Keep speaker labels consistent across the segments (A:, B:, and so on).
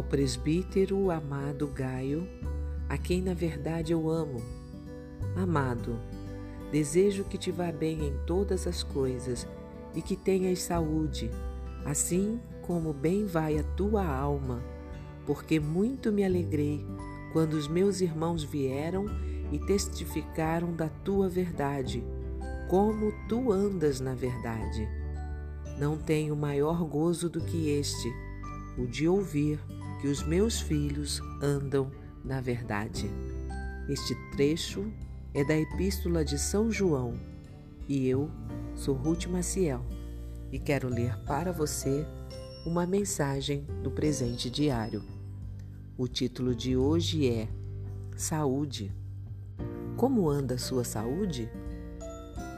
A: ao presbítero amado Gaio, a quem na verdade eu amo. Amado, desejo que te vá bem em todas as coisas e que tenhas saúde, assim como bem vai a tua alma, porque muito me alegrei quando os meus irmãos vieram e testificaram da tua verdade, como tu andas na verdade. Não tenho maior gozo do que este, o de ouvir que os meus filhos andam na verdade. Este trecho é da Epístola de São João e eu sou Ruth Maciel e quero ler para você uma mensagem do presente diário. O título de hoje é Saúde. Como anda sua saúde?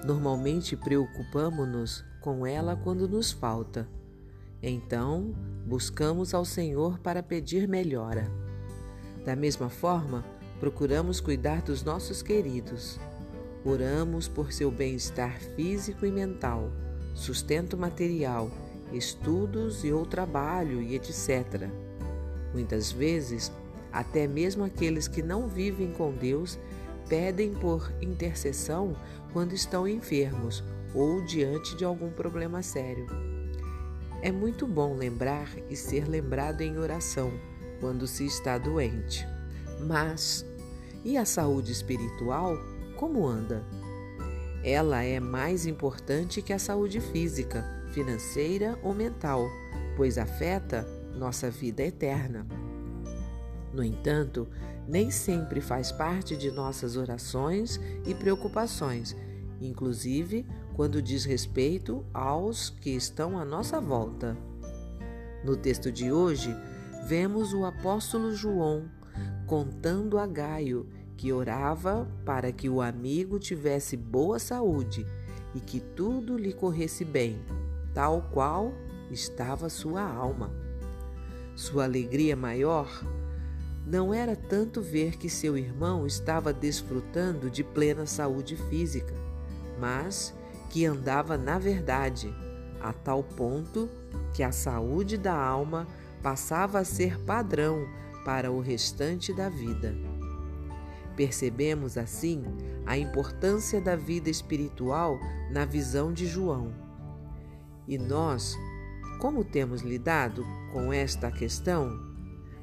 A: Normalmente preocupamos-nos com ela quando nos falta. Então, buscamos ao Senhor para pedir melhora. Da mesma forma, procuramos cuidar dos nossos queridos. Oramos por seu bem-estar físico e mental, sustento material, estudos e ou trabalho e etc. Muitas vezes, até mesmo aqueles que não vivem com Deus pedem por intercessão quando estão enfermos ou diante de algum problema sério. É muito bom lembrar e ser lembrado em oração quando se está doente. Mas e a saúde espiritual? Como anda? Ela é mais importante que a saúde física, financeira ou mental, pois afeta nossa vida eterna. No entanto, nem sempre faz parte de nossas orações e preocupações, inclusive quando diz respeito aos que estão à nossa volta. No texto de hoje, vemos o apóstolo João contando a Gaio que orava para que o amigo tivesse boa saúde e que tudo lhe corresse bem, tal qual estava sua alma. Sua alegria maior não era tanto ver que seu irmão estava desfrutando de plena saúde física, mas que andava na verdade, a tal ponto que a saúde da alma passava a ser padrão para o restante da vida. Percebemos assim a importância da vida espiritual na visão de João. E nós, como temos lidado com esta questão?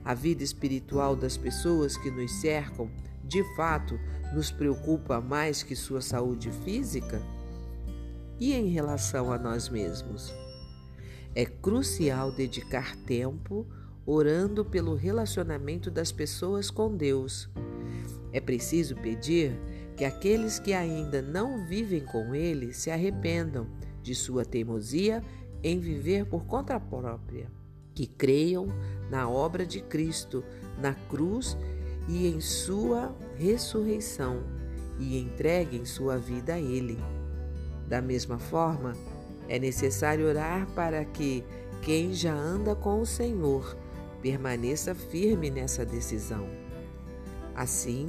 A: A vida espiritual das pessoas que nos cercam, de fato, nos preocupa mais que sua saúde física? E em relação a nós mesmos? É crucial dedicar tempo orando pelo relacionamento das pessoas com Deus. É preciso pedir que aqueles que ainda não vivem com Ele se arrependam de sua teimosia em viver por conta própria que creiam na obra de Cristo na cruz e em sua ressurreição e entreguem sua vida a Ele. Da mesma forma, é necessário orar para que quem já anda com o Senhor permaneça firme nessa decisão. Assim,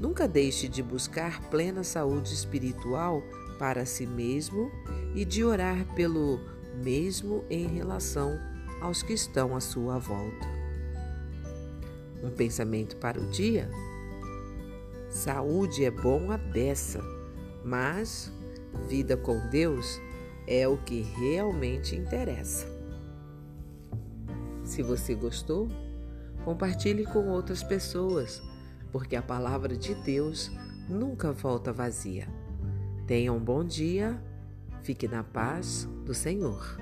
A: nunca deixe de buscar plena saúde espiritual para si mesmo e de orar pelo mesmo em relação aos que estão à sua volta. Um pensamento para o dia? Saúde é bom a beça, mas vida com Deus é o que realmente interessa. Se você gostou, compartilhe com outras pessoas, porque a palavra de Deus nunca volta vazia. Tenha um bom dia, fique na paz do Senhor.